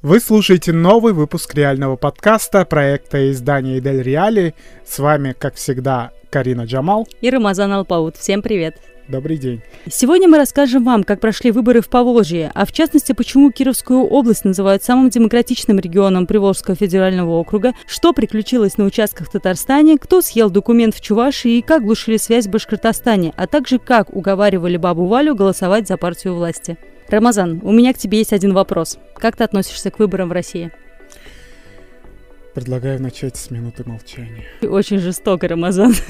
Вы слушаете новый выпуск реального подкаста проекта издания Идель Реали. С вами, как всегда, Карина Джамал и Рамазан Алпаут. Всем привет! Добрый день. Сегодня мы расскажем вам, как прошли выборы в Поволжье, а в частности, почему Кировскую область называют самым демократичным регионом Приволжского федерального округа, что приключилось на участках в Татарстане, кто съел документ в Чувашии и как глушили связь в Башкортостане, а также как уговаривали бабу Валю голосовать за партию власти. Рамазан, у меня к тебе есть один вопрос. Как ты относишься к выборам в России? Предлагаю начать с минуты молчания. Очень жестоко, Рамазан.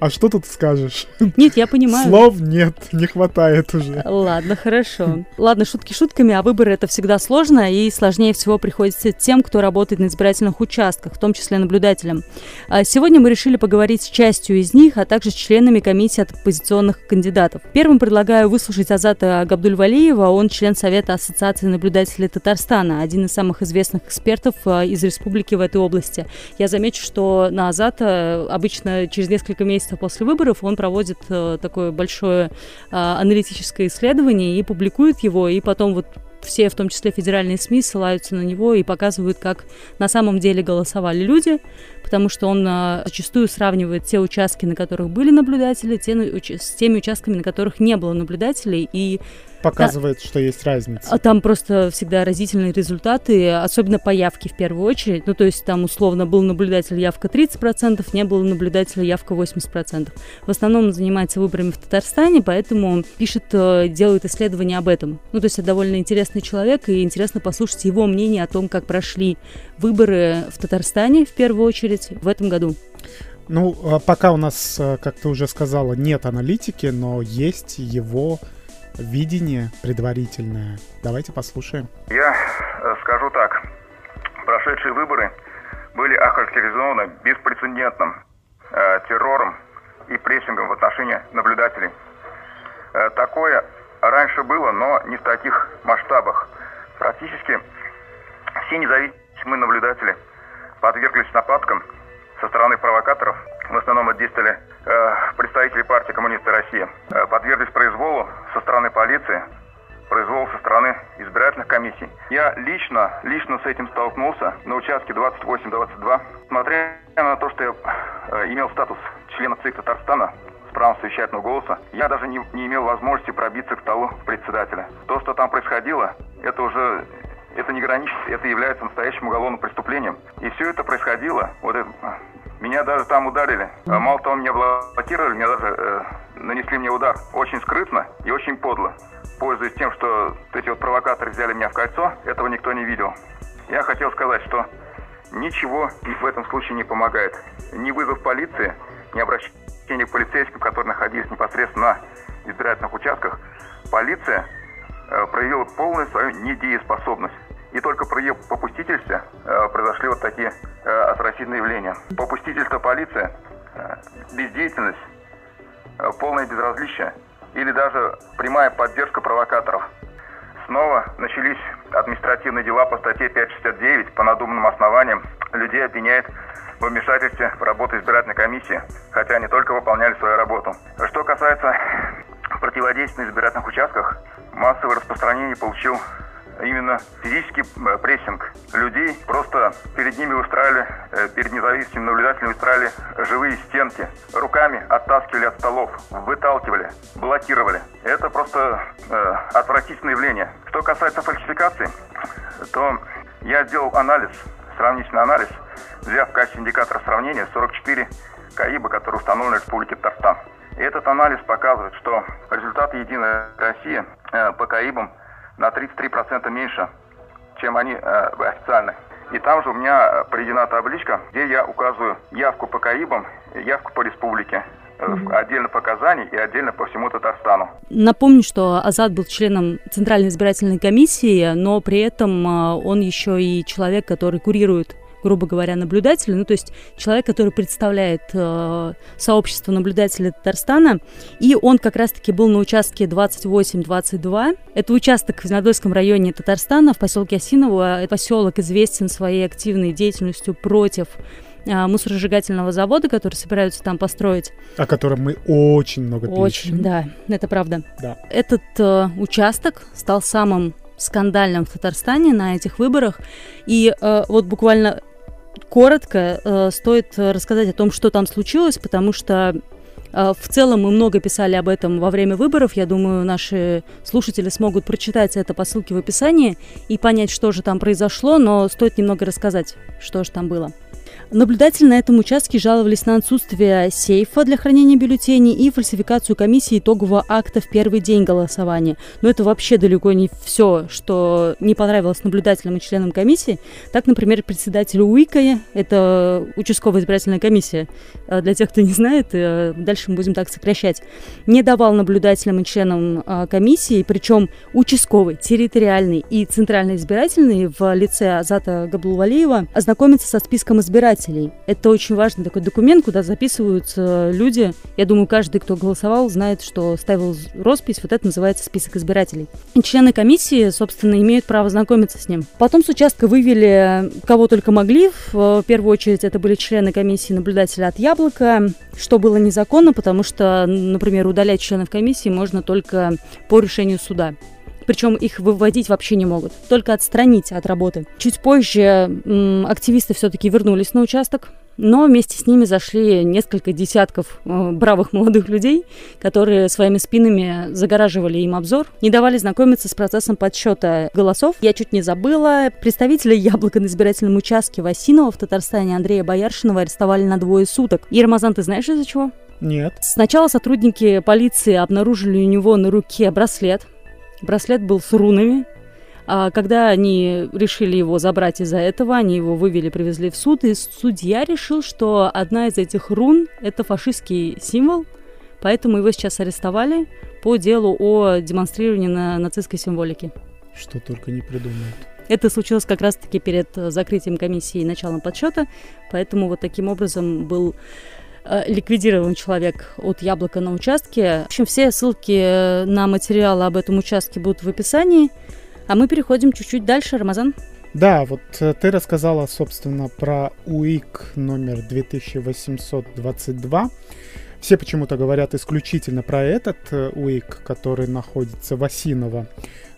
А что тут скажешь? Нет, я понимаю. Слов нет, не хватает уже. Ладно, хорошо. Ладно, шутки шутками, а выборы это всегда сложно, и сложнее всего приходится тем, кто работает на избирательных участках, в том числе наблюдателям. А сегодня мы решили поговорить с частью из них, а также с членами комиссии от оппозиционных кандидатов. Первым предлагаю выслушать Азата Габдульвалиева, он член Совета Ассоциации наблюдателей Татарстана, один из самых известных экспертов а, из республики в этой области. Я замечу, что на Азата обычно через через несколько месяцев после выборов он проводит э, такое большое э, аналитическое исследование и публикует его, и потом вот все, в том числе федеральные СМИ, ссылаются на него и показывают, как на самом деле голосовали люди, потому что он а, зачастую сравнивает те участки, на которых были наблюдатели, те, с теми участками, на которых не было наблюдателей, и показывает, да, что есть разница. А там просто всегда разительные результаты, особенно по явке в первую очередь. Ну, то есть там условно был наблюдатель явка 30%, не было наблюдателя явка 80%. В основном он занимается выборами в Татарстане, поэтому пишет, э, делает исследования об этом. Ну, то есть это довольно интересный человек, и интересно послушать его мнение о том, как прошли выборы в Татарстане в первую очередь в этом году. Ну, а пока у нас, э, как ты уже сказала, нет аналитики, но есть его видение предварительное. Давайте послушаем. Я э, скажу так. Прошедшие выборы были охарактеризованы беспрецедентным э, террором и прессингом в отношении наблюдателей. Э, такое раньше было, но не в таких масштабах. Практически все независимые наблюдатели подверглись нападкам со стороны провокаторов. В основном это действовали э, представители партии коммунисты России. Э, подверглись произволу со стороны полиции, произвол со стороны избирательных комиссий. Я лично, лично с этим столкнулся на участке 28-22. Смотря на то, что я э, имел статус члена ЦИК Татарстана, с правом совещательного голоса, я даже не, не имел возможности пробиться к столу председателя. То, что там происходило, это уже это не граничит, это является настоящим уголовным преступлением. И все это происходило, вот это, меня даже там ударили. А мало того, меня блокировали, меня даже э, нанесли мне удар очень скрытно и очень подло. Пользуясь тем, что эти вот провокаторы взяли меня в кольцо, этого никто не видел. Я хотел сказать, что ничего в этом случае не помогает. Ни вызов полиции, ни обращение к полицейским, которые находились непосредственно на избирательных участках. Полиция э, проявила полную свою недееспособность. И только при ее попустительстве э, произошли вот такие э, отвратительные явления. Попустительство полиции, э, бездеятельность, э, полное безразличие или даже прямая поддержка провокаторов. Снова начались административные дела по статье 569 по надуманным основаниям. Людей обвиняют в вмешательстве в работу избирательной комиссии, хотя они только выполняли свою работу. Что касается противодействия на избирательных участках, массовое распространение получил именно физический э, прессинг людей. Просто перед ними устраивали, э, перед независимыми наблюдателями устраивали живые стенки. Руками оттаскивали от столов, выталкивали, блокировали. Это просто э, отвратительное явление. Что касается фальсификации, то я сделал анализ, сравнительный анализ, взяв в качестве индикатора сравнения 44 КАИБа, которые установлены в Республике Татарстан. И этот анализ показывает, что результаты Единой России э, по КАИБам на 33% меньше, чем они э, официально. И там же у меня приведена табличка, где я указываю явку по КАИБам, явку по республике э, отдельно по Казани и отдельно по всему Татарстану. Напомню, что Азат был членом Центральной избирательной комиссии, но при этом э, он еще и человек, который курирует грубо говоря, наблюдателя, ну, то есть человек, который представляет э, сообщество наблюдателей Татарстана, и он как раз-таки был на участке 28-22. Это участок в Зеленодольском районе Татарстана, в поселке Осиново. Этот поселок известен своей активной деятельностью против э, мусоросжигательного завода, который собираются там построить. О котором мы очень много пишем. Очень, да, это правда. Да. Этот э, участок стал самым скандальным в Татарстане на этих выборах. И э, вот буквально коротко э, стоит рассказать о том, что там случилось, потому что э, в целом мы много писали об этом во время выборов. Я думаю, наши слушатели смогут прочитать это по ссылке в описании и понять, что же там произошло, но стоит немного рассказать, что же там было. Наблюдатели на этом участке жаловались на отсутствие сейфа для хранения бюллетеней и фальсификацию комиссии итогового акта в первый день голосования. Но это вообще далеко не все, что не понравилось наблюдателям и членам комиссии. Так, например, председатель УИКа, это участковая избирательная комиссия, э, для тех, кто не знает, э, дальше мы будем так сокращать, не давал наблюдателям и членам э, комиссии, причем участковый, территориальный и центральный избирательный в лице Азата Габлувалиева ознакомиться со списком избирателей избирателей. Это очень важный такой документ, куда записываются люди. Я думаю, каждый, кто голосовал, знает, что ставил роспись. Вот это называется список избирателей. И члены комиссии, собственно, имеют право знакомиться с ним. Потом с участка вывели кого только могли. В первую очередь это были члены комиссии наблюдателя от Яблока, что было незаконно, потому что, например, удалять членов комиссии можно только по решению суда причем их выводить вообще не могут, только отстранить от работы. Чуть позже активисты все-таки вернулись на участок, но вместе с ними зашли несколько десятков э, бравых молодых людей, которые своими спинами загораживали им обзор, не давали знакомиться с процессом подсчета голосов. Я чуть не забыла. Представителя Яблока на избирательном участке Васинова в Татарстане Андрея Бояршинова арестовали на двое суток. И, Рамазан, ты знаешь из-за чего? Нет. Сначала сотрудники полиции обнаружили у него на руке браслет, Браслет был с рунами. А когда они решили его забрать из-за этого, они его вывели, привезли в суд, и судья решил, что одна из этих рун – это фашистский символ, поэтому его сейчас арестовали по делу о демонстрировании на нацистской символике. Что только не придумают. Это случилось как раз-таки перед закрытием комиссии и началом подсчета, поэтому вот таким образом был Э, ликвидирован человек от яблока на участке. В общем, все ссылки на материалы об этом участке будут в описании. А мы переходим чуть-чуть дальше, Рамазан. Да, вот э, ты рассказала, собственно, про УИК номер 2822. Все почему-то говорят исключительно про этот э, УИК, который находится в Осиново.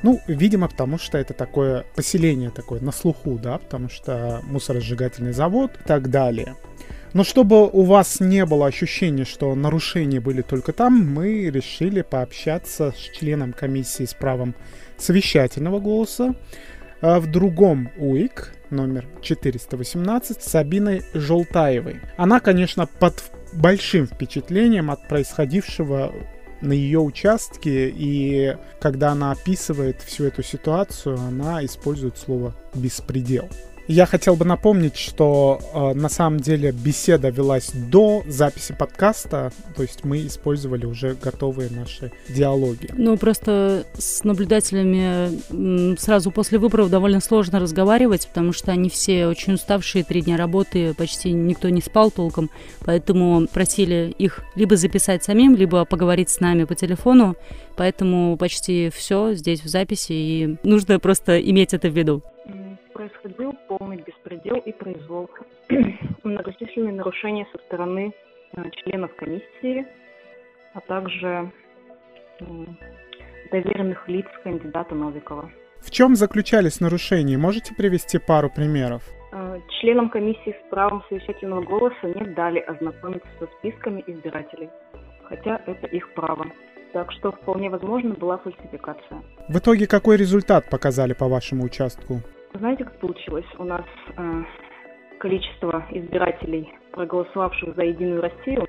Ну, видимо, потому что это такое поселение такое на слуху, да, потому что мусоросжигательный завод и так далее. Но чтобы у вас не было ощущения, что нарушения были только там, мы решили пообщаться с членом комиссии с правом совещательного голоса а в другом УИК, номер 418, Сабиной Желтаевой. Она, конечно, под большим впечатлением от происходившего на ее участке, и когда она описывает всю эту ситуацию, она использует слово «беспредел». Я хотел бы напомнить, что э, на самом деле беседа велась до записи подкаста, то есть мы использовали уже готовые наши диалоги. Ну, просто с наблюдателями сразу после выборов довольно сложно разговаривать, потому что они все очень уставшие, три дня работы, почти никто не спал толком, поэтому просили их либо записать самим, либо поговорить с нами по телефону, поэтому почти все здесь в записи, и нужно просто иметь это в виду происходил полный беспредел и произвол. Многочисленные нарушения со стороны э, членов комиссии, а также доверенных лиц кандидата Новикова. В чем заключались нарушения? Можете привести пару примеров? Э, членам комиссии с правом совещательного голоса не дали ознакомиться со списками избирателей, хотя это их право. Так что вполне возможно была фальсификация. В итоге какой результат показали по вашему участку? Знаете, как получилось? У нас э, количество избирателей, проголосовавших за Единую Россию,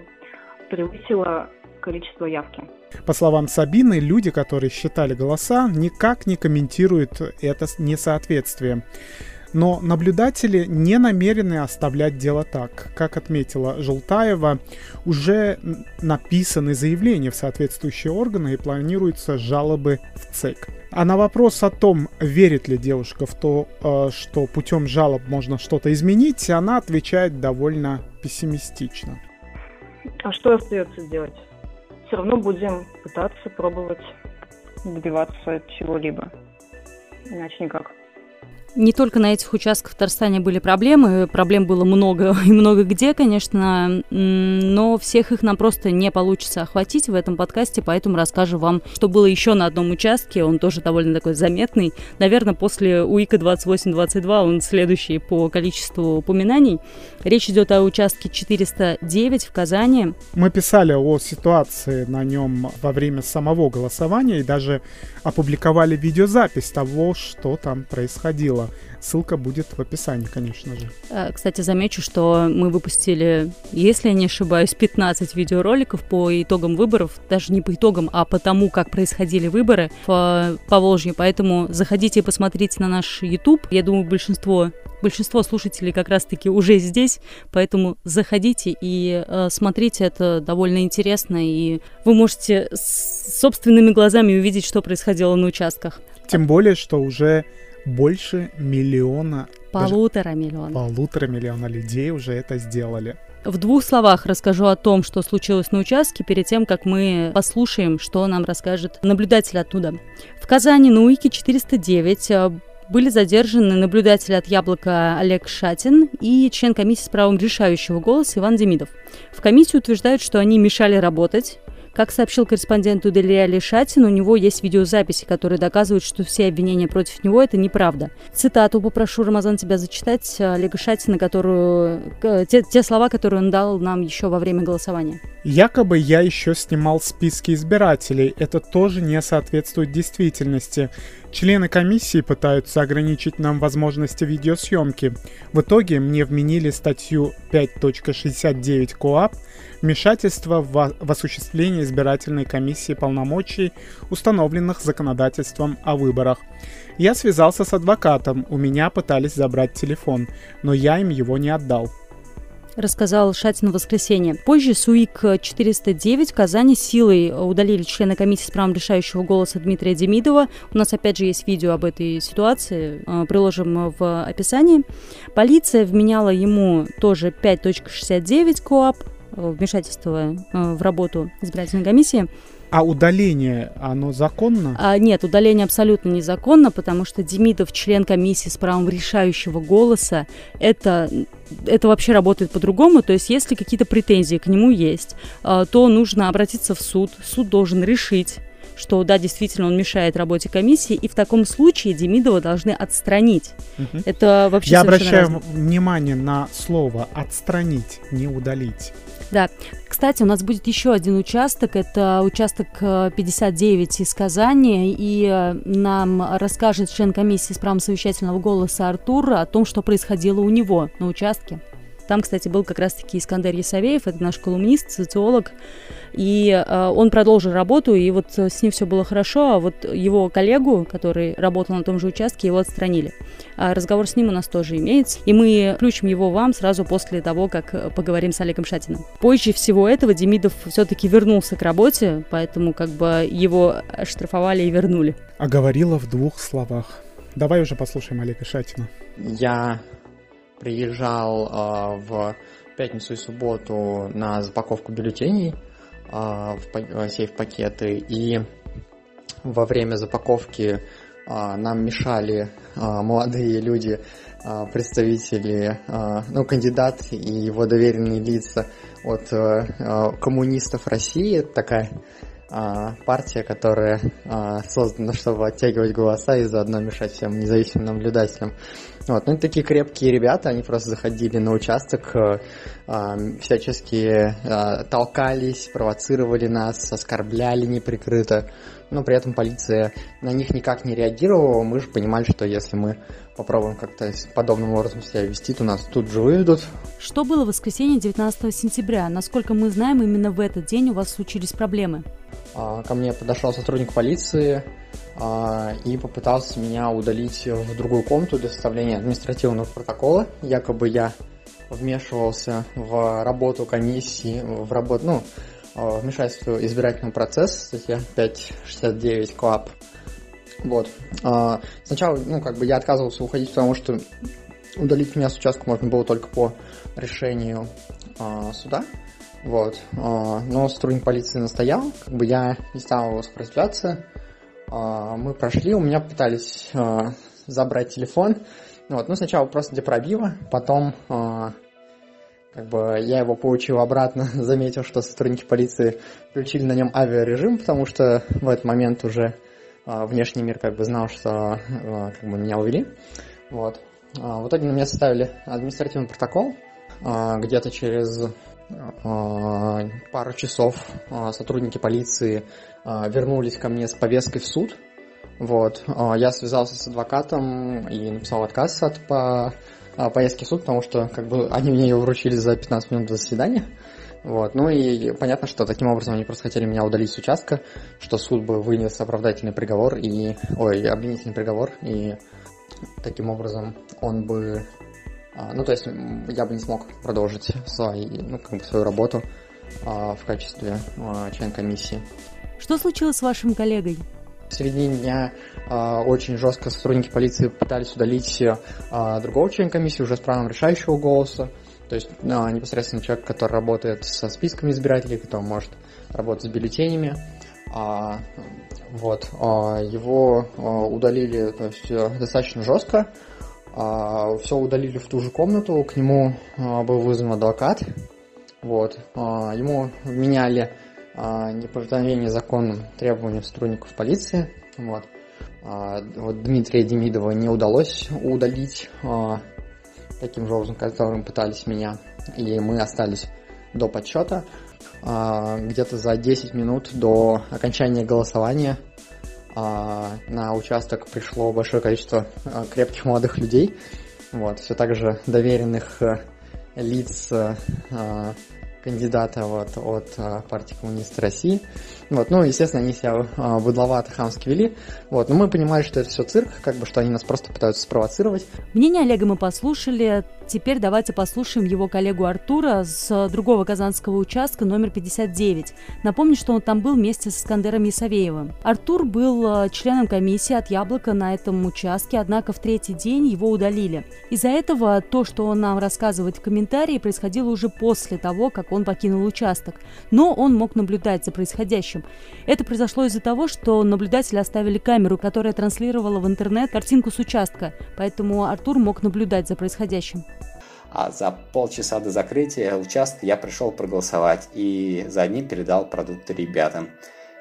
превысило количество явки. По словам Сабины, люди, которые считали голоса, никак не комментируют это несоответствие. Но наблюдатели не намерены оставлять дело так. Как отметила Желтаева, уже написаны заявления в соответствующие органы и планируются жалобы в ЦЕК. А на вопрос о том, верит ли девушка в то, э, что путем жалоб можно что-то изменить, она отвечает довольно пессимистично. А что остается делать? Все равно будем пытаться пробовать добиваться чего-либо. Иначе никак. Не только на этих участках в Татарстане были проблемы, проблем было много и много где, конечно, но всех их нам просто не получится охватить в этом подкасте, поэтому расскажу вам, что было еще на одном участке, он тоже довольно такой заметный. Наверное, после УИКа 2822 он следующий по количеству упоминаний. Речь идет о участке 409 в Казани. Мы писали о ситуации на нем во время самого голосования и даже опубликовали видеозапись того, что там происходило. Ссылка будет в описании, конечно же. Э, кстати, замечу, что мы выпустили, если я не ошибаюсь, 15 видеороликов по итогам выборов, даже не по итогам, а по тому, как происходили выборы в Поволжье. Поэтому заходите и посмотрите на наш YouTube. Я думаю, большинство большинство слушателей как раз-таки уже здесь, поэтому заходите и э, смотрите, это довольно интересно, и вы можете собственными глазами увидеть, что происходило на участках. Тем более, что уже больше миллиона... Полутора миллиона. Полутора миллиона людей уже это сделали. В двух словах расскажу о том, что случилось на участке, перед тем, как мы послушаем, что нам расскажет наблюдатель оттуда. В Казани на УИКе 409 э, были задержаны наблюдатель от «Яблока» Олег Шатин и член комиссии с правом решающего голоса Иван Демидов. В комиссии утверждают, что они мешали работать, как сообщил корреспондент Уделия Шатин, у него есть видеозаписи, которые доказывают, что все обвинения против него – это неправда. Цитату попрошу, Рамазан, тебя зачитать Олега Шатина, которую, те, те слова, которые он дал нам еще во время голосования. Якобы я еще снимал списки избирателей. Это тоже не соответствует действительности. Члены комиссии пытаются ограничить нам возможности видеосъемки. В итоге мне вменили статью 5.69 КОАП вмешательство в, в осуществление избирательной комиссии полномочий, установленных законодательством о выборах. Я связался с адвокатом, у меня пытались забрать телефон, но я им его не отдал рассказал Шатин в воскресенье. Позже СУИК-409 в Казани силой удалили члена комиссии с правом решающего голоса Дмитрия Демидова. У нас опять же есть видео об этой ситуации, э, приложим в описании. Полиция вменяла ему тоже 5.69 КОАП, Э, вмешательства э, в работу избирательной комиссии. А удаление, оно законно? А, нет, удаление абсолютно незаконно, потому что Демидов член комиссии с правом решающего голоса. Это, это вообще работает по-другому. То есть, если какие-то претензии к нему есть, э, то нужно обратиться в суд. Суд должен решить что да, действительно он мешает работе комиссии, и в таком случае Демидова должны отстранить. Угу. Это вообще Я обращаю разное. внимание на слово отстранить, не удалить. Да. Кстати, у нас будет еще один участок. Это участок 59 э, из Казани. И э, нам расскажет член комиссии с правом совещательного голоса Артур о том, что происходило у него на участке. Там, кстати, был как раз-таки Искандер Ясавеев, это наш колумнист, социолог, и э, он продолжил работу, и вот с ним все было хорошо, а вот его коллегу, который работал на том же участке, его отстранили. А разговор с ним у нас тоже имеется, и мы включим его вам сразу после того, как поговорим с Олегом Шатиным. Позже всего этого Демидов все-таки вернулся к работе, поэтому как бы его оштрафовали и вернули. А говорила в двух словах. Давай уже послушаем Олега Шатина. Я приезжал э, в пятницу и субботу на запаковку бюллетеней э, в сейф-пакеты, и во время запаковки э, нам мешали э, молодые люди, э, представители, э, ну, кандидат и его доверенные лица от э, коммунистов России, такая партия, которая создана, чтобы оттягивать голоса и заодно мешать всем независимым наблюдателям. Вот. Ну, такие крепкие ребята, они просто заходили на участок, а, всячески а, толкались, провоцировали нас, оскорбляли неприкрыто, но при этом полиция на них никак не реагировала. Мы же понимали, что если мы попробуем как-то подобным образом себя вести, то нас тут же выведут. Что было в воскресенье 19 сентября? Насколько мы знаем, именно в этот день у вас случились проблемы. А, ко мне подошел сотрудник полиции и попытался меня удалить в другую комнату для составления административного протокола. Якобы я вмешивался в работу комиссии, в работу, ну, вмешательство в избирательный процесс, статья 569 КОАП. Вот. А, сначала, ну, как бы я отказывался уходить, потому что удалить меня с участка можно было только по решению суда. Вот. А, но сотрудник полиции настоял, как бы я не стал его сопротивляться. А, мы прошли, у меня пытались а, забрать телефон. Вот, ну, сначала просто для пробива, потом э, как бы я его получил обратно, заметил, что сотрудники полиции включили на нем авиарежим, потому что в этот момент уже внешний мир как бы знал, что как бы меня увели. Вот. Э, в итоге на меня составили административный протокол. Где-то через пару часов э, сотрудники полиции э, вернулись ко мне с повесткой в суд. Вот. Я связался с адвокатом и написал отказ от по а, поездки в суд, потому что как бы они мне ее вручили за 15 минут до заседания. Вот. Ну и понятно, что таким образом они просто хотели меня удалить с участка, что суд бы вынес оправдательный приговор и... Ой, обвинительный приговор, и таким образом он бы... А, ну, то есть я бы не смог продолжить свои, ну, как бы свою работу а, в качестве члена комиссии. Что случилось с вашим коллегой? В середине дня э, очень жестко сотрудники полиции пытались удалить э, другого члена комиссии уже с правом решающего голоса. То есть э, непосредственно человек, который работает со списками избирателей, который может работать с бюллетенями. А, вот, а, его а, удалили то есть, достаточно жестко. А, все удалили в ту же комнату, к нему а, был вызван адвокат. Вот, а, ему меняли а, неповиновение законным требованиям сотрудников полиции. Вот. Вот Дмитрия Демидова не удалось удалить таким же образом, которым пытались меня. И мы остались до подсчета. Где-то за 10 минут до окончания голосования на участок пришло большое количество крепких молодых людей. Вот, все так же доверенных э, лиц кандидата вот, от а, партии коммунист России. Вот, ну, естественно, они себя а, быдловато хамски вели. Вот, но мы понимали, что это все цирк, как бы, что они нас просто пытаются спровоцировать. Мнение Олега мы послушали. Теперь давайте послушаем его коллегу Артура с другого казанского участка номер 59. Напомню, что он там был вместе с Искандером Исавеевым. Артур был а, членом комиссии от Яблока на этом участке, однако в третий день его удалили. Из-за этого то, что он нам рассказывает в комментарии, происходило уже после того, как он покинул участок, но он мог наблюдать за происходящим. Это произошло из-за того, что наблюдатели оставили камеру, которая транслировала в интернет картинку с участка, поэтому Артур мог наблюдать за происходящим. А за полчаса до закрытия участка я пришел проголосовать и за одним передал продукты ребятам.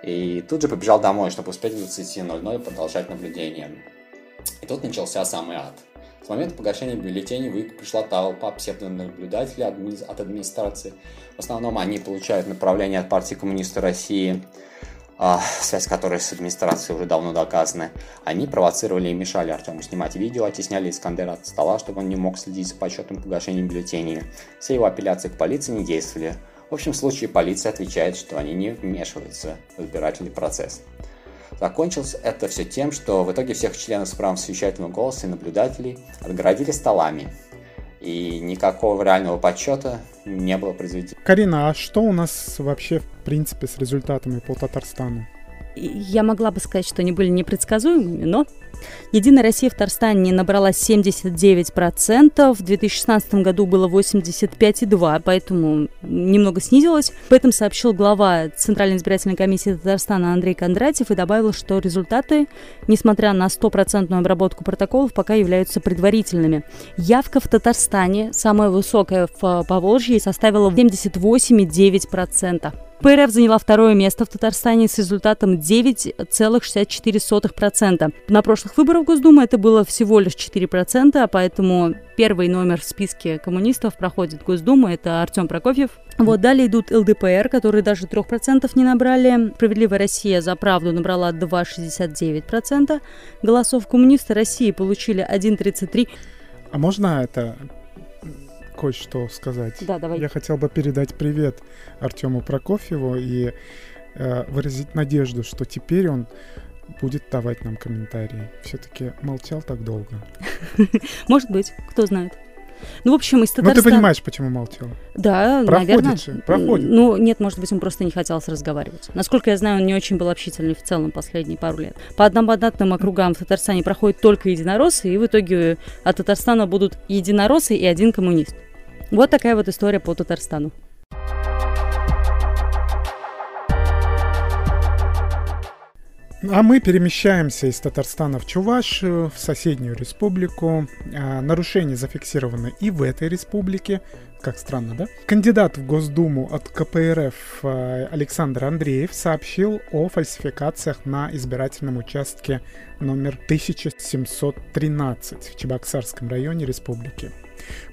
И тут же побежал домой, чтобы успеть к 20.00 продолжать наблюдение. И тут начался самый ад – момента погашения бюллетеней в ИК пришла толпа псевдонаблюдателей от администрации. В основном они получают направление от партии коммунистов России, а, связь которой с администрацией уже давно доказана. Они провоцировали и мешали Артему снимать видео, оттесняли Искандера от стола, чтобы он не мог следить за подсчетом погашением бюллетеней. Все его апелляции к полиции не действовали. В общем случае полиция отвечает, что они не вмешиваются в избирательный процесс. Закончилось это все тем, что в итоге всех членов с правом совещательного голоса и наблюдателей отгородили столами. И никакого реального подсчета не было произведено. Карина, а что у нас вообще в принципе с результатами по Татарстану? Я могла бы сказать, что они были непредсказуемыми, но Единая Россия в Татарстане набрала 79%, в 2016 году было 85,2%, поэтому немного снизилось. Об этом сообщил глава Центральной избирательной комиссии Татарстана Андрей Кондратьев и добавил, что результаты, несмотря на стопроцентную обработку протоколов, пока являются предварительными. Явка в Татарстане, самая высокая в Поволжье, составила 78,9%. ПРФ заняла второе место в Татарстане с результатом 9,64%. На прошлых выборах Госдумы это было всего лишь 4%, поэтому первый номер в списке коммунистов проходит Госдуму, это Артем Прокофьев. Вот далее идут ЛДПР, которые даже 3% не набрали. Справедливая Россия за правду набрала 2,69% голосов. Коммунисты России получили 1,33%. А можно это кое-что сказать. Да, давай. Я хотел бы передать привет Артему Прокофьеву и э, выразить надежду, что теперь он будет давать нам комментарии. Все-таки молчал так долго. Может быть, кто знает. Ну, в общем, из Татарстана... Ну, ты понимаешь, почему молчал? Да, Проходит наверное. Же, проходит. Ну, нет, может быть, он просто не хотел разговаривать. Насколько я знаю, он не очень был общительный в целом последние пару лет. По одномандатным округам в Татарстане проходят только единороссы, и в итоге от Татарстана будут единороссы и один коммунист. Вот такая вот история по Татарстану. А мы перемещаемся из Татарстана в Чувашию, в соседнюю республику. А, нарушения зафиксированы и в этой республике. Как странно, да? Кандидат в Госдуму от КПРФ а, Александр Андреев сообщил о фальсификациях на избирательном участке номер 1713 в Чебоксарском районе республики.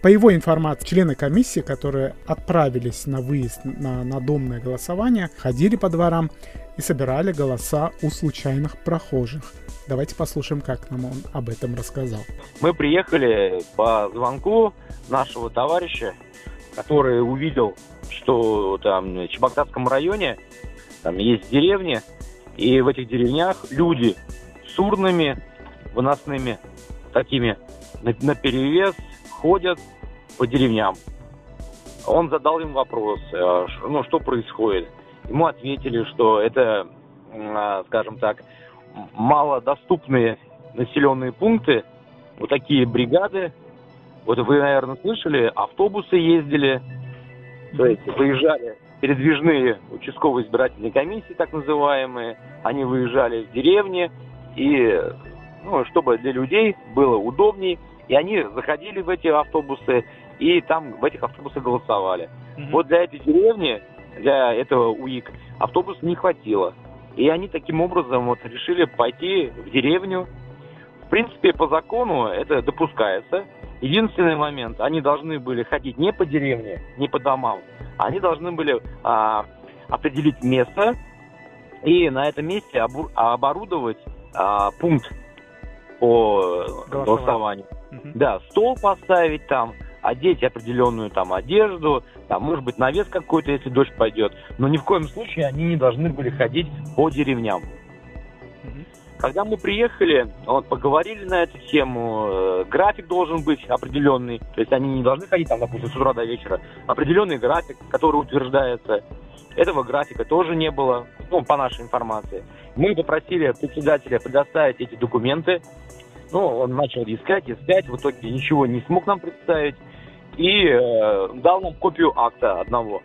По его информации, члены комиссии, которые отправились на выезд на надомное голосование, ходили по дворам и собирали голоса у случайных прохожих. Давайте послушаем, как нам он об этом рассказал. Мы приехали по звонку нашего товарища, который увидел, что там в Чебоксарском районе там есть деревни, и в этих деревнях люди с урнами выносными такими на, на перевес ходят по деревням. Он задал им вопрос, э, ну что происходит. Ему ответили, что это, а, скажем так, малодоступные населенные пункты, вот такие бригады. Вот вы, наверное, слышали, автобусы ездили, то есть выезжали передвижные участковые избирательные комиссии, так называемые, они выезжали в деревни, и ну, чтобы для людей было удобней, и они заходили в эти автобусы, и там в этих автобусах голосовали. Mm-hmm. Вот для этой деревни для этого УИК автобуса не хватило. И они таким образом вот решили пойти в деревню. В принципе, по закону это допускается. Единственный момент, они должны были ходить не по деревне, не по домам, они должны были а, определить место и на этом месте оборудовать а, пункт по голосованию. Угу. Да, стол поставить там, одеть определенную там одежду, там, может быть, навес какой-то, если дождь пойдет. Но ни в коем случае они не должны были ходить по деревням. Когда мы приехали, вот, поговорили на эту тему, э, график должен быть определенный, то есть они не должны ходить там, допустим, с утра до вечера. Определенный график, который утверждается. Этого графика тоже не было, ну, по нашей информации. Мы попросили председателя предоставить эти документы. Ну, он начал искать, искать, в итоге ничего не смог нам представить и э, дал нам копию акта одного.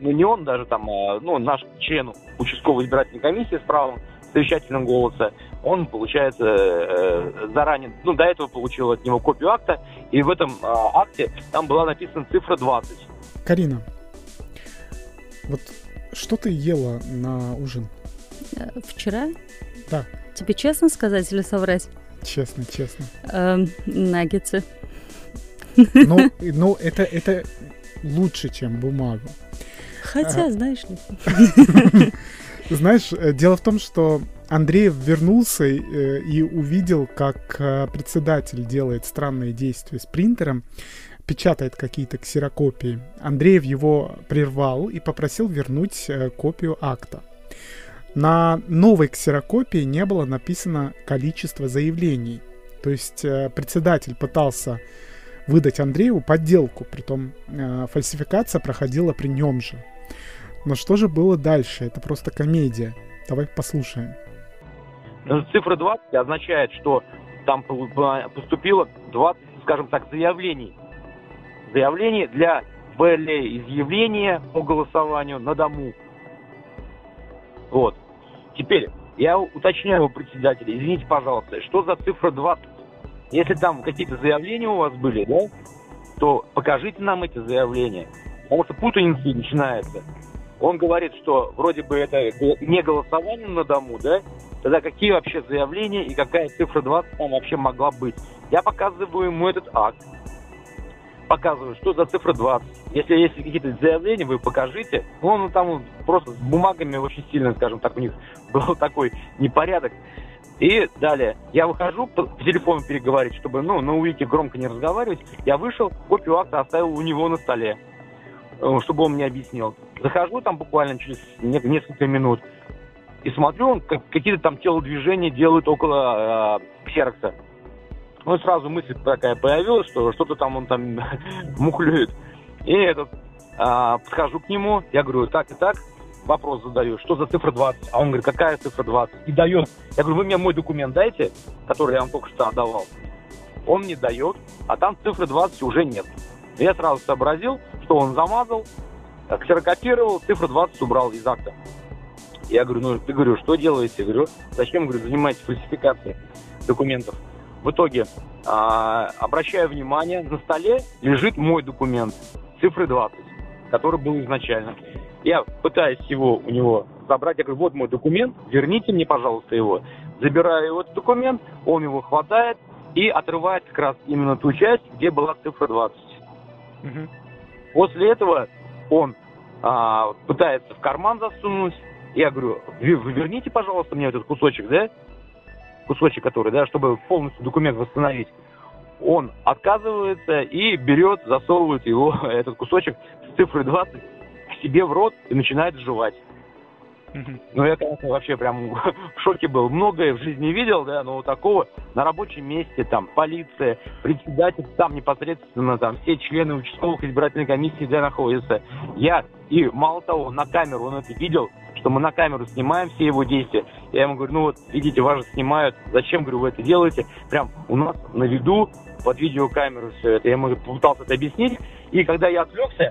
Ну, не он даже там, а, ну, наш член участковой избирательной комиссии с правом совещательного голоса, он, получается, э, заранее, ну, до этого получил от него копию акта, и в этом э, акте там была написана цифра 20. Карина, вот что ты ела на ужин? Э, вчера? Да. Тебе честно сказать или соврать? Честно, честно. Эм, наггетсы. Ну, ну это, это лучше, чем бумага. Хотя, а... знаешь ли. Знаешь, э, дело в том, что Андреев вернулся и, э, и увидел, как э, председатель делает странные действия с принтером, печатает какие-то ксерокопии. Андреев его прервал и попросил вернуть копию акта. На новой ксерокопии не было написано количество заявлений. То есть председатель пытался выдать Андрееву подделку, притом э, фальсификация проходила при нем же. Но что же было дальше? Это просто комедия. Давай послушаем. Ну, цифра 20 означает, что там поступило 20, скажем так, заявлений. Заявлений для волеизъявления по голосованию на дому. Вот. Теперь, я уточняю у председателя, извините, пожалуйста, что за цифра 20? Если там какие-то заявления у вас были, да, то покажите нам эти заявления. Потому что путаница начинается. Он говорит, что вроде бы это не голосование на дому, да? Тогда какие вообще заявления и какая цифра 20 там вообще могла быть? Я показываю ему этот акт. Показываю, что за цифра 20. Если есть какие-то заявления, вы покажите. Ну, он там просто с бумагами очень сильно, скажем так, у них был такой непорядок. И далее, я выхожу, по, телефону переговорить, чтобы, ну, на уике громко не разговаривать. Я вышел, копию акта оставил у него на столе, э, чтобы он мне объяснил. Захожу там буквально через несколько минут и смотрю, он как, какие-то там телодвижения делают около э, ксерокса. Ну, сразу мысль такая появилась, что что-то там он там мухлюет. И этот, э, подхожу к нему, я говорю, так и так, вопрос задаю, что за цифра 20? А он говорит, какая цифра 20? И дает. Я говорю, вы мне мой документ дайте, который я вам только что отдавал. Он мне дает, а там цифры 20 уже нет. Я сразу сообразил, что он замазал, ксерокопировал, цифру 20 убрал из акта. Я говорю, ну, ты говорю, что делаете? Я говорю, зачем, говорю, занимаетесь фальсификацией документов? В итоге а, обращаю внимание, на столе лежит мой документ, цифры 20, который был изначально. Я пытаюсь его у него забрать, я говорю, вот мой документ, верните мне, пожалуйста, его. Забираю его этот документ, он его хватает и отрывает как раз именно ту часть, где была цифра 20. Угу. После этого он а, пытается в карман засунуть. Я говорю, верните, пожалуйста, мне этот кусочек, да? Кусочек, который, да, чтобы полностью документ восстановить. Он отказывается и берет, засовывает его, этот кусочек с цифрой 20 к себе в рот и начинает жевать. Ну, я, конечно, вообще прям в шоке был. Многое в жизни видел, да, но такого на рабочем месте, там, полиция, председатель, там непосредственно, там, все члены участковых избирательной комиссии, да, находятся. Я, и мало того, на камеру он это видел, что мы на камеру снимаем все его действия. Я ему говорю, ну вот, видите, вас же снимают, зачем, говорю, вы это делаете? Прям у нас на виду под видеокамеру все это. Я ему пытался это объяснить, и когда я отвлекся,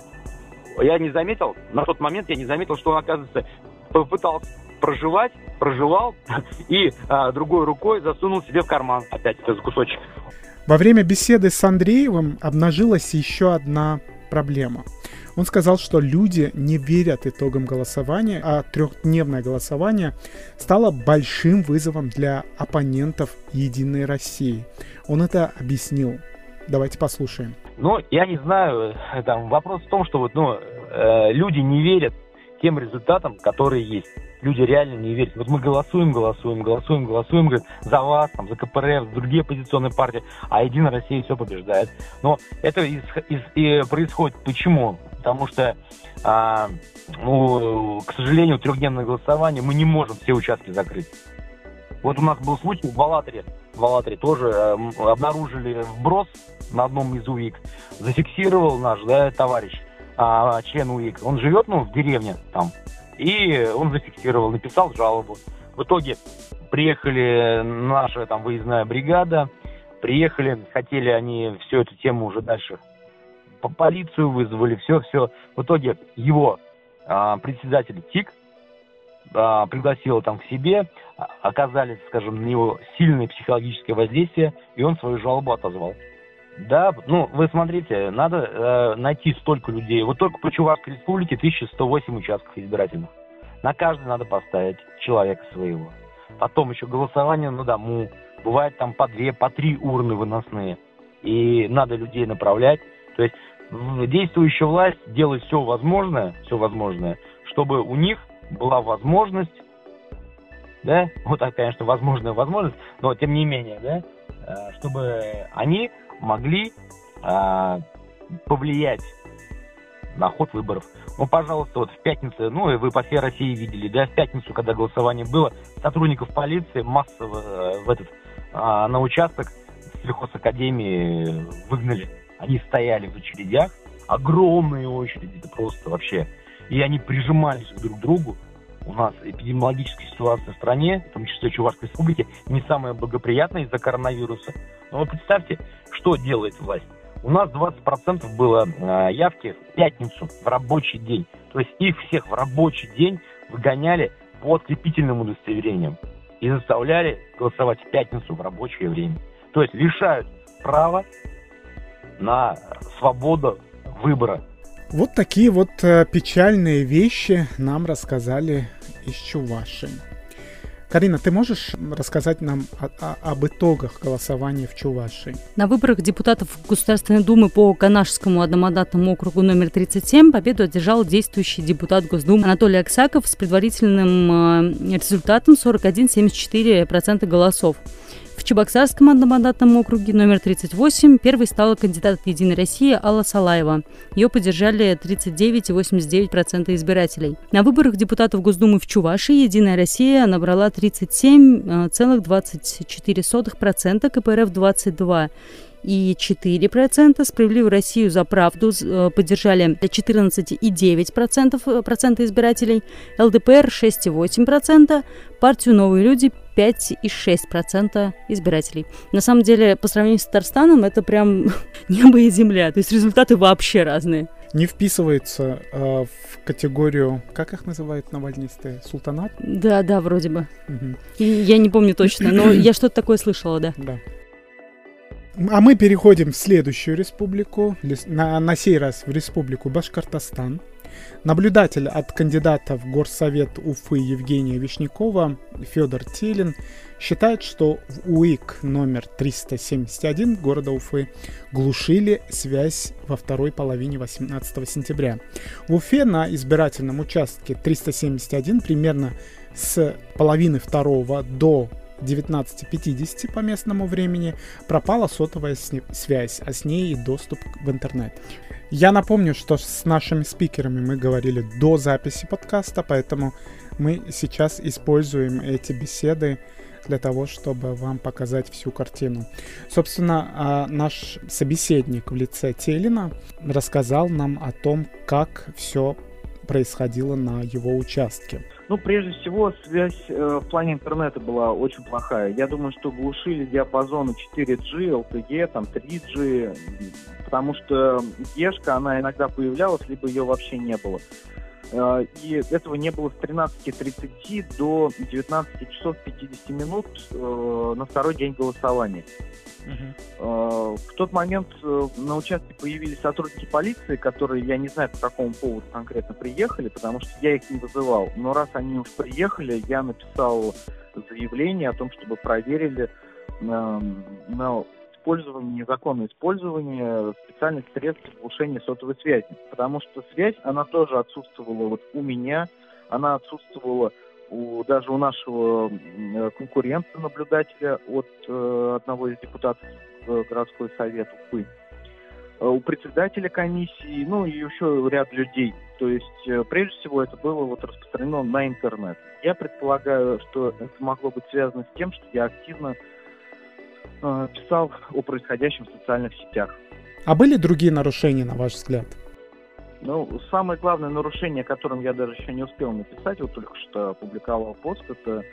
я не заметил, на тот момент я не заметил, что он, оказывается, попытался проживать, проживал и а, другой рукой засунул себе в карман опять этот кусочек. Во время беседы с Андреевым обнажилась еще одна проблема. Он сказал, что люди не верят итогам голосования, а трехдневное голосование стало большим вызовом для оппонентов Единой России. Он это объяснил. Давайте послушаем. Ну, я не знаю, там вопрос в том, что вот, ну, э, люди не верят тем результатам, которые есть. Люди реально не верят. Вот мы голосуем, голосуем, голосуем, голосуем, говорят, за вас, там, за КПРФ, за другие оппозиционные партии, а Единая Россия все побеждает. Но это из, из, и происходит почему? Потому что, а, ну, к сожалению, трехдневное голосование мы не можем все участки закрыть. Вот у нас был случай в Алатре. В Алатре тоже э, обнаружили вброс на одном из УИК. Зафиксировал наш да, товарищ а, член УИК, он живет, ну, в деревне там, и он зафиксировал, написал жалобу. В итоге приехали наша там выездная бригада, приехали, хотели они всю эту тему уже дальше по полицию вызвали, все-все. В итоге его а, председатель ТИК а, пригласил там к себе, а, оказали, скажем, на него сильное психологическое воздействие, и он свою жалобу отозвал. Да, ну, вы смотрите, надо э, найти столько людей. Вот только по Чувашской республике 1108 участков избирательных. На каждый надо поставить человека своего. Потом еще голосование на дому. Бывает там по две, по три урны выносные. И надо людей направлять. То есть действующая власть делает все возможное, все возможное, чтобы у них была возможность, да, вот так, конечно, возможная возможность, но тем не менее, да, э, чтобы они могли э, повлиять на ход выборов. Ну, пожалуйста, вот в пятницу, ну, и вы по всей России видели, да, в пятницу, когда голосование было, сотрудников полиции массово э, в этот, э, на участок сельхозакадемии выгнали. Они стояли в очередях, огромные очереди, это просто вообще. И они прижимались друг к другу. У нас эпидемиологическая ситуация в стране, в том числе Чувашской республике, не самая благоприятная из-за коронавируса. Но вы представьте, что делает власть. У нас 20% было э, явки в пятницу, в рабочий день. То есть их всех в рабочий день выгоняли по открепительным удостоверениям и заставляли голосовать в пятницу в рабочее время. То есть лишают права на свободу выбора. Вот такие вот э, печальные вещи нам рассказали из Чувашии. Карина, ты можешь рассказать нам о, о, об итогах голосования в Чувашии? На выборах депутатов Государственной Думы по Канашскому одномандатному округу номер 37 победу одержал действующий депутат Госдумы Анатолий Аксаков с предварительным э, результатом 41,74% голосов. В Чебоксарском одномандатном округе номер 38 первой стала кандидат от «Единой России» Алла Салаева. Ее поддержали 39,89% избирателей. На выборах депутатов Госдумы в Чувашии «Единая Россия» набрала 37,24%, КПРФ 22% и 4%. Справедливую Россию за правду э, поддержали 14,9% процента избирателей, ЛДПР 6,8%, партию «Новые люди» 5,6% избирателей. На самом деле, по сравнению с Татарстаном, это прям небо и земля. То есть результаты вообще разные. не вписывается э, в категорию, как их называют навальнистые, султанат? Да, да, вроде бы. Угу. Я не помню точно, но я что-то такое слышала, да. Да. А мы переходим в следующую республику, на, на сей раз в республику Башкортостан. Наблюдатель от кандидата в Горсовет Уфы Евгения Вишнякова Федор Телин считает, что в УИК номер 371 города Уфы глушили связь во второй половине 18 сентября. В Уфе на избирательном участке 371 примерно с половины второго до 19.50 по местному времени пропала сотовая связь, а с ней и доступ в интернет. Я напомню, что с нашими спикерами мы говорили до записи подкаста, поэтому мы сейчас используем эти беседы для того, чтобы вам показать всю картину. Собственно, а, наш собеседник в лице Телина рассказал нам о том, как все происходило на его участке. Ну, прежде всего, связь э, в плане интернета была очень плохая. Я думаю, что глушили диапазоны 4G, LTE, там 3G, потому что Ешка, она иногда появлялась, либо ее вообще не было. Э, и этого не было с 13.30 до 19 часов 50 минут э, на второй день голосования. Uh-huh. В тот момент на участке появились сотрудники полиции, которые, я не знаю, по какому поводу конкретно приехали, потому что я их не вызывал. Но раз они уж приехали, я написал заявление о том, чтобы проверили на, на использование, незаконное использование специальных средств глушения сотовой связи. Потому что связь, она тоже отсутствовала вот у меня, она отсутствовала у, даже у нашего конкурента, наблюдателя от э, одного из депутатов в городской совет Уфы, э, у председателя комиссии, ну и еще ряд людей. То есть, э, прежде всего, это было вот распространено на интернет. Я предполагаю, что это могло быть связано с тем, что я активно э, писал о происходящем в социальных сетях. А были другие нарушения, на ваш взгляд? Ну, самое главное нарушение, о котором я даже еще не успел написать, вот только что опубликовал пост, это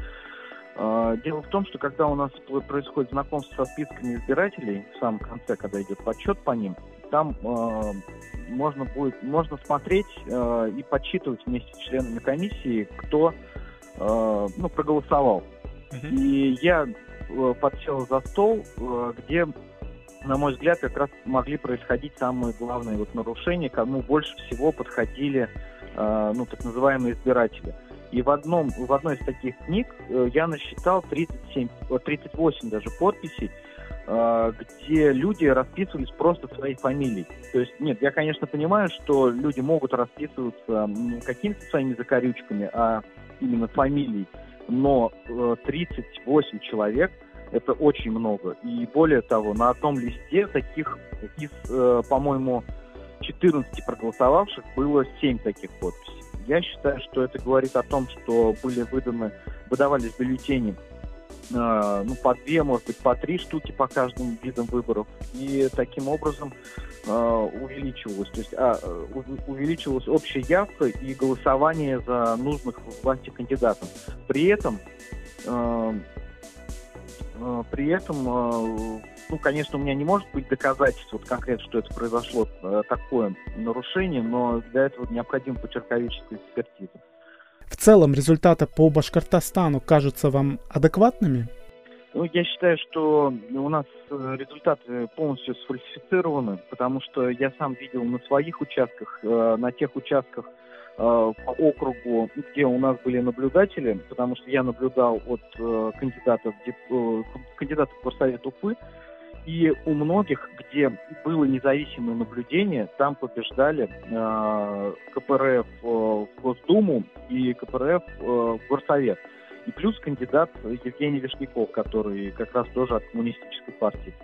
э, дело в том, что когда у нас происходит знакомство со списками избирателей, в самом конце, когда идет подсчет по ним, там э, можно будет можно смотреть э, и подсчитывать вместе с членами комиссии, кто э, ну, проголосовал. Uh-huh. И я э, подсел за стол, э, где на мой взгляд, как раз могли происходить самые главные вот нарушения, кому больше всего подходили э, ну, так называемые избиратели. И в, одном, в одной из таких книг э, я насчитал 37, 38 даже подписей, э, где люди расписывались просто своей фамилией. То есть, нет, я, конечно, понимаю, что люди могут расписываться какими-то своими закорючками, а именно фамилией, но э, 38 человек – это очень много. И более того, на одном листе таких из, э, по-моему, 14 проголосовавших было 7 таких подписей. Я считаю, что это говорит о том, что были выданы, выдавались бюллетени э, ну, по две, может быть, по три штуки по каждым видам выборов. И таким образом э, увеличивалась, то есть а, увеличивалась общая явка и голосование за нужных власти кандидатов. При этом Э, при этом, ну, конечно, у меня не может быть доказательств вот конкретно, что это произошло такое нарушение, но для этого необходима почерковическая экспертиза. В целом результаты по Башкортостану кажутся вам адекватными? Ну, я считаю, что у нас результаты полностью сфальсифицированы, потому что я сам видел на своих участках, на тех участках, Э, по округу, где у нас были наблюдатели, потому что я наблюдал от э, кандидатов, э, кандидатов в Горсовет Уфы, и у многих, где было независимое наблюдение, там побеждали э, КПРФ э, в Госдуму и КПРФ э, в Горсовет. И плюс кандидат Евгений Вишняков, который как раз тоже от коммунистической партии.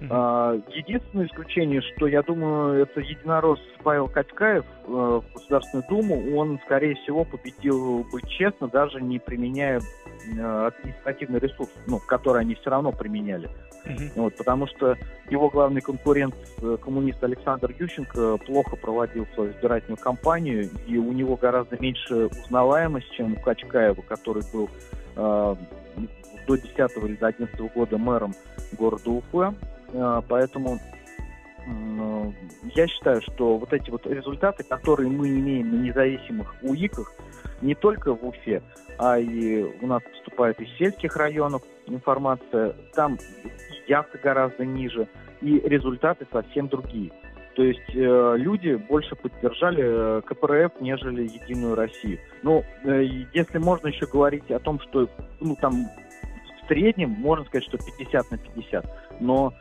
Uh-huh. Единственное исключение, что я думаю, это единорос Павел Качкаев э, в Государственную Думу, он, скорее всего, победил бы честно, даже не применяя э, административный ресурс, ну, который они все равно применяли. Uh-huh. Вот, потому что его главный конкурент, э, коммунист Александр Ющенко, плохо проводил свою избирательную кампанию, и у него гораздо меньше узнаваемость, чем у Качкаева, который был э, до 10 или до 11 года мэром города Уфы. А, поэтому я считаю, что вот эти вот результаты, которые мы имеем на независимых УИКах, не только в Уфе, а и у нас поступает из сельских районов информация, там явка гораздо ниже, и результаты совсем другие. То есть э, люди больше поддержали э, КПРФ, нежели Единую Россию. Ну, э, если можно еще говорить о том, что ну, там среднем можно сказать, что 50 на 50. Но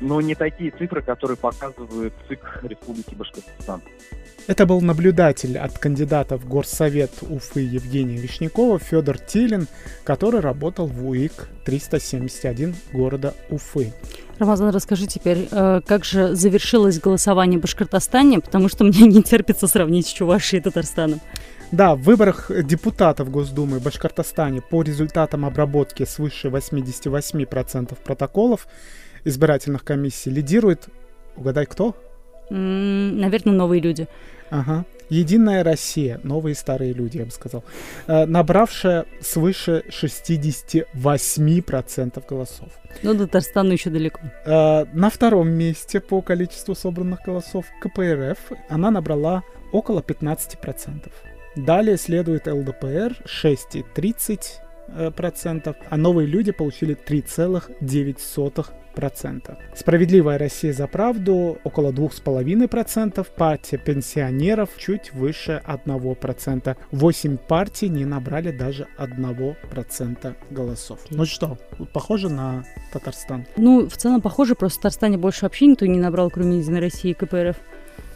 но не такие цифры, которые показывает ЦИК Республики Башкортостан. Это был наблюдатель от кандидата в Горсовет Уфы Евгения Вишнякова Федор Тилин, который работал в УИК 371 города Уфы. Рамазан, расскажи теперь, э, как же завершилось голосование в Башкортостане, потому что мне не терпится сравнить с Чувашией и Татарстаном. Да, в выборах депутатов Госдумы в Башкортостане по результатам обработки свыше 88% протоколов избирательных комиссий лидирует, угадай, кто? наверное, новые люди. Ага. Единая Россия, новые старые люди, я бы сказал, э, набравшая свыше 68% голосов. Ну, до Татарстану еще далеко. Э, на втором месте по количеству собранных голосов КПРФ она набрала около 15%. Далее следует ЛДПР 6,30%, а новые люди получили 3,9%. Справедливая Россия за правду около 2,5%, партия пенсионеров чуть выше 1%. 8 партий не набрали даже 1% голосов. Ну что, похоже на Татарстан? Ну, в целом похоже, просто в Татарстане больше вообще никто не набрал, кроме Единой России и КПРФ.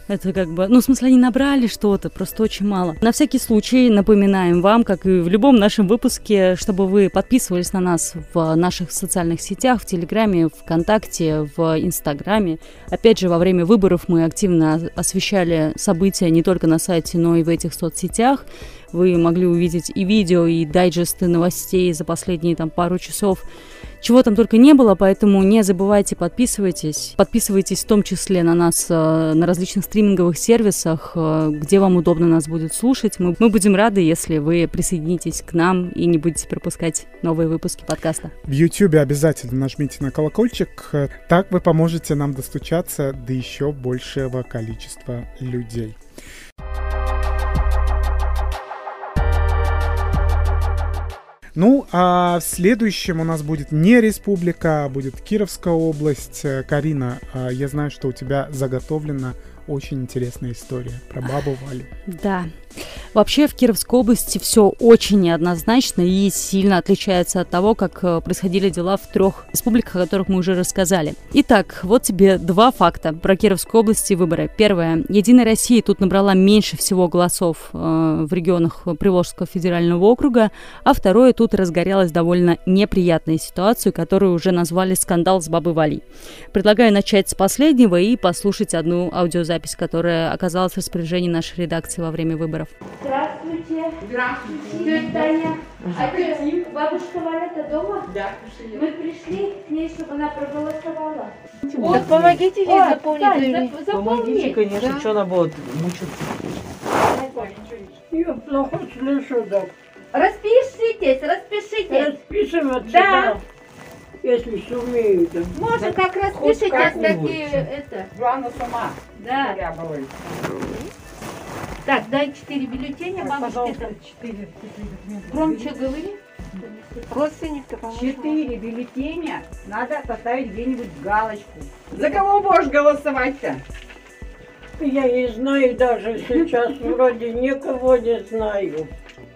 Это как бы, ну, в смысле, они набрали что-то, просто очень мало. На всякий случай напоминаем вам, как и в любом нашем выпуске, чтобы вы подписывались на нас в наших социальных сетях, в Телеграме, ВКонтакте, в Инстаграме. Опять же, во время выборов мы активно освещали события не только на сайте, но и в этих соцсетях. Вы могли увидеть и видео, и дайджесты новостей за последние там пару часов чего там только не было, поэтому не забывайте, подписывайтесь. Подписывайтесь в том числе на нас э, на различных стриминговых сервисах, э, где вам удобно нас будет слушать. Мы, мы будем рады, если вы присоединитесь к нам и не будете пропускать новые выпуски подкаста. В YouTube обязательно нажмите на колокольчик. Так вы поможете нам достучаться до еще большего количества людей. Ну, а в следующем у нас будет не республика, а будет Кировская область. Карина, а, я знаю, что у тебя заготовлена очень интересная история про бабу Валю. Да. Вообще в Кировской области все очень неоднозначно и сильно отличается от того, как э, происходили дела в трех республиках, о которых мы уже рассказали. Итак, вот тебе два факта про Кировскую область и выборы. Первое. Единая Россия тут набрала меньше всего голосов э, в регионах Приволжского федерального округа, а второе, тут разгорелась довольно неприятная ситуация, которую уже назвали скандал с бабой Валей. Предлагаю начать с последнего и послушать одну аудиозапись, которая оказалась в распоряжении нашей редакции во время выборов. Здравствуйте. Здравствуйте. Тетя Таня. А ты, бабушка Валета дома? Да. Мы пришли к ней, чтобы она проголосовала. Вот. Так помогите ей О, заполнить. Тань, заявление. зап-. Помогите, конечно, Да. что она будет мучиться. Я плохо слышу, да. Распишитесь, распишитесь. Расписываться, Да. да. Если сумею, да. Можно как распишитесь, такие, это. Главное, сама. Да. Так, дай четыре бюллетеня, бабушке. там. четыре. Громче говори. Родственник-то поможет. Четыре бюллетеня надо поставить где-нибудь галочку. За кого будешь голосовать-то? Я не знаю даже сейчас, вроде никого не знаю.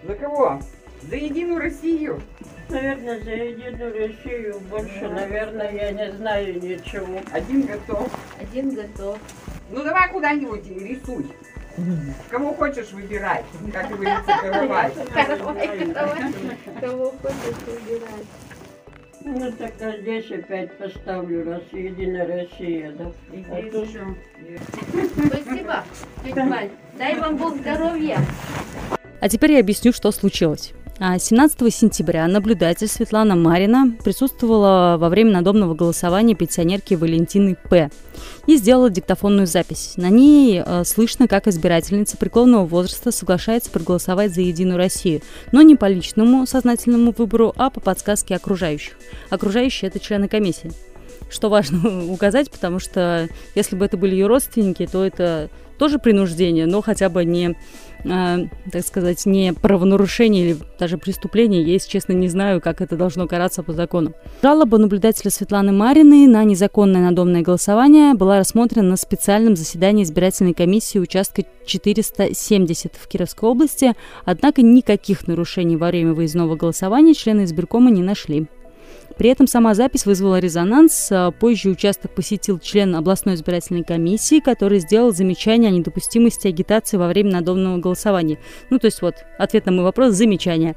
За кого? За Единую Россию. Наверное, за Единую Россию больше, наверное, я не знаю ничего. Один готов. Один готов. Ну давай куда-нибудь рисуй. Кого хочешь выбирай, как говорится, каравай. Каравай, каравай. Кого хочешь выбирать. Ну так а здесь опять поставлю, раз Единая Россия, да. А тут. Спасибо, тетя Валь. Дай вам Бог здоровья. А теперь я объясню, что случилось. А 17 сентября наблюдатель Светлана Марина присутствовала во время надомного голосования пенсионерки Валентины П. и сделала диктофонную запись. На ней э, слышно, как избирательница преклонного возраста соглашается проголосовать за Единую Россию, но не по личному сознательному выбору, а по подсказке окружающих. Окружающие – это члены комиссии. Что важно указать, потому что если бы это были ее родственники, то это тоже принуждение, но хотя бы не, э, так сказать, не правонарушение или даже преступление. Я, если честно, не знаю, как это должно караться по закону. Жалоба наблюдателя Светланы Марины на незаконное надомное голосование была рассмотрена на специальном заседании избирательной комиссии участка 470 в Кировской области, однако никаких нарушений во время выездного голосования члены избиркома не нашли. При этом сама запись вызвала резонанс. А позже участок посетил член областной избирательной комиссии, который сделал замечание о недопустимости агитации во время надомного голосования. Ну, то есть вот ответ на мой вопрос – замечание.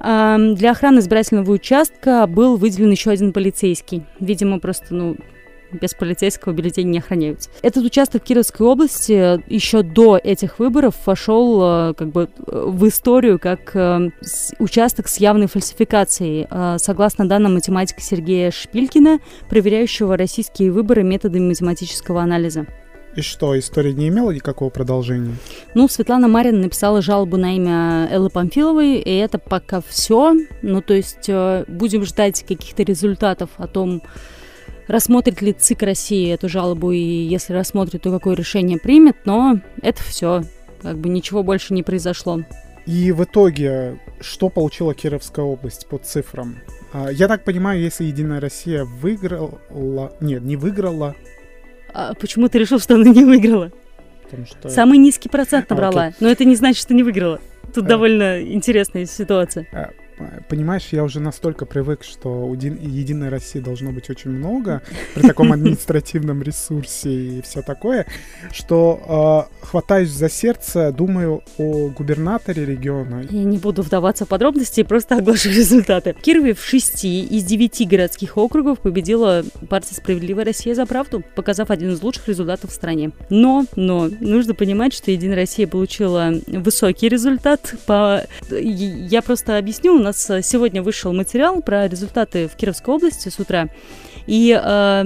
Для охраны избирательного участка был выделен еще один полицейский. Видимо, просто, ну, без полицейского бюллетени не охраняются. Этот участок Кировской области еще до этих выборов вошел э, как бы в историю как э, участок с явной фальсификацией. Э, согласно данным математика Сергея Шпилькина, проверяющего российские выборы методами математического анализа. И что, история не имела никакого продолжения? Ну, Светлана Марина написала жалобу на имя Эллы Памфиловой, и это пока все. Ну, то есть будем ждать каких-то результатов о том, рассмотрит ли ЦИК России эту жалобу, и если рассмотрит, то какое решение примет, но это все, как бы ничего больше не произошло. И в итоге, что получила Кировская область по цифрам? А, я так понимаю, если Единая Россия выиграла... Нет, не выиграла. А почему ты решил, что она не выиграла? Потому что... Самый низкий процент а, набрала, а, но это не значит, что не выиграла. Тут а... довольно интересная ситуация. А, понимаешь, я уже настолько привык, что у Единой России должно быть очень много при таком административном ресурсе и все такое, что э, хватаюсь за сердце, думаю о губернаторе региона. Я не буду вдаваться в подробности, просто оглашу результаты. В Кирове в шести из девяти городских округов победила партия «Справедливая Россия за правду», показав один из лучших результатов в стране. Но, но, нужно понимать, что Единая Россия получила высокий результат. По... Я просто объясню, у нас нас э, сегодня вышел материал про результаты в Кировской области с утра. И э,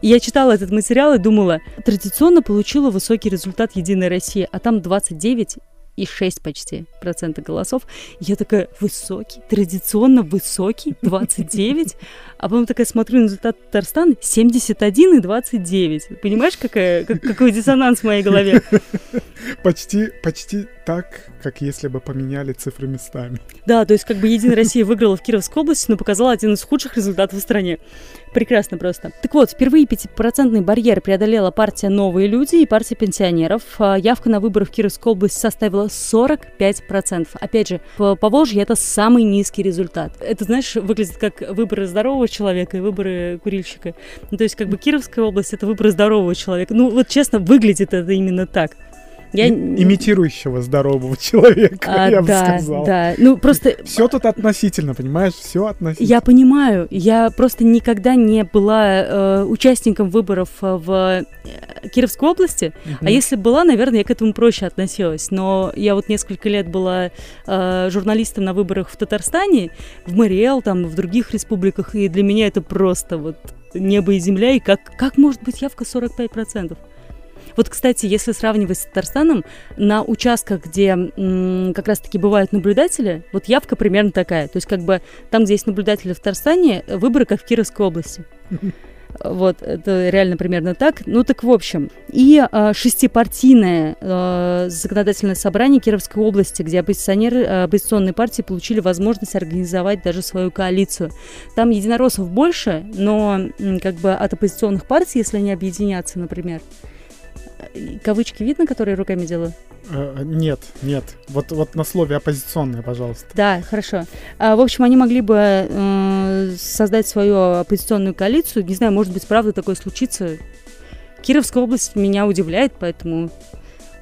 я читала этот материал и думала, традиционно получила высокий результат Единая Россия, а там 29 и 6 почти процента голосов. Я такая, высокий, традиционно высокий, 29. А потом такая смотрю на результат Татарстана, 71 и 29. Понимаешь, какая, как, какой диссонанс в моей голове? Почти, почти так, как если бы поменяли цифры местами. Да, то есть как бы Единая Россия выиграла в Кировской области, но показала один из худших результатов в стране. Прекрасно просто. Так вот, впервые 5% барьер преодолела партия «Новые люди» и партия пенсионеров. А, явка на выборы в Кировской области составила 45%. Опять же, по Поволжье это самый низкий результат. Это, знаешь, выглядит как выборы здорового человека и выборы курильщика. Ну, то есть как бы Кировская область это выборы здорового человека. Ну вот честно, выглядит это именно так. Я... Имитирующего здорового человека, а, я да, бы сказал. Да, ну просто... Все тут относительно, понимаешь? Все относительно. Я понимаю. Я просто никогда не была э, участником выборов э, в э, Кировской области. Угу. А если была, наверное, я к этому проще относилась. Но я вот несколько лет была э, журналистом на выборах в Татарстане, в Мариэл, там, в других республиках. И для меня это просто вот небо и земля. И как, как может быть явка 45%? Вот, кстати, если сравнивать с Татарстаном, на участках, где м, как раз-таки бывают наблюдатели, вот явка примерно такая. То есть как бы там, где есть наблюдатели в Татарстане, выборы как в Кировской области. Вот, это реально примерно так. Ну так в общем. И э, шестипартийное э, законодательное собрание Кировской области, где оппозиционеры, э, оппозиционные партии получили возможность организовать даже свою коалицию. Там единороссов больше, но э, как бы от оппозиционных партий, если они объединятся, например, кавычки видно, которые руками делаю? Э, нет, нет. Вот, вот на слове оппозиционное, пожалуйста. Да, хорошо. А, в общем, они могли бы э, создать свою оппозиционную коалицию. Не знаю, может быть, правда такое случится. Кировская область меня удивляет, поэтому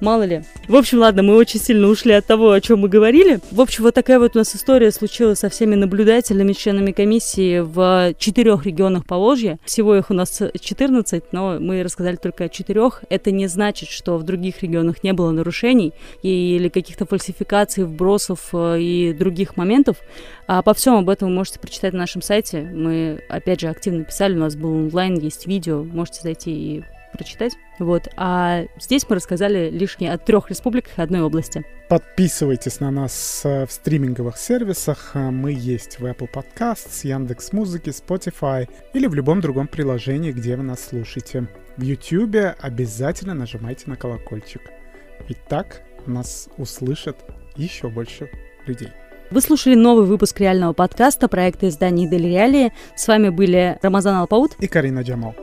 мало ли. В общем, ладно, мы очень сильно ушли от того, о чем мы говорили. В общем, вот такая вот у нас история случилась со всеми наблюдателями, членами комиссии в четырех регионах Поволжья. Всего их у нас 14, но мы рассказали только о четырех. Это не значит, что в других регионах не было нарушений или каких-то фальсификаций, вбросов э, и других моментов. А по всем об этом вы можете прочитать на нашем сайте. Мы, опять же, активно писали, у нас был онлайн, есть видео, можете зайти и прочитать. Вот. А здесь мы рассказали лишнее о трех республиках и одной области. Подписывайтесь на нас э, в стриминговых сервисах. Э, мы есть в Apple Podcasts, Яндекс Музыки, Spotify или в любом другом приложении, где вы нас слушаете. В YouTube обязательно нажимайте на колокольчик. Ведь так нас услышат еще больше людей. Вы слушали новый выпуск реального подкаста проекта издания Дель Реалии. С вами были Рамазан Алпаут и Карина Джамал.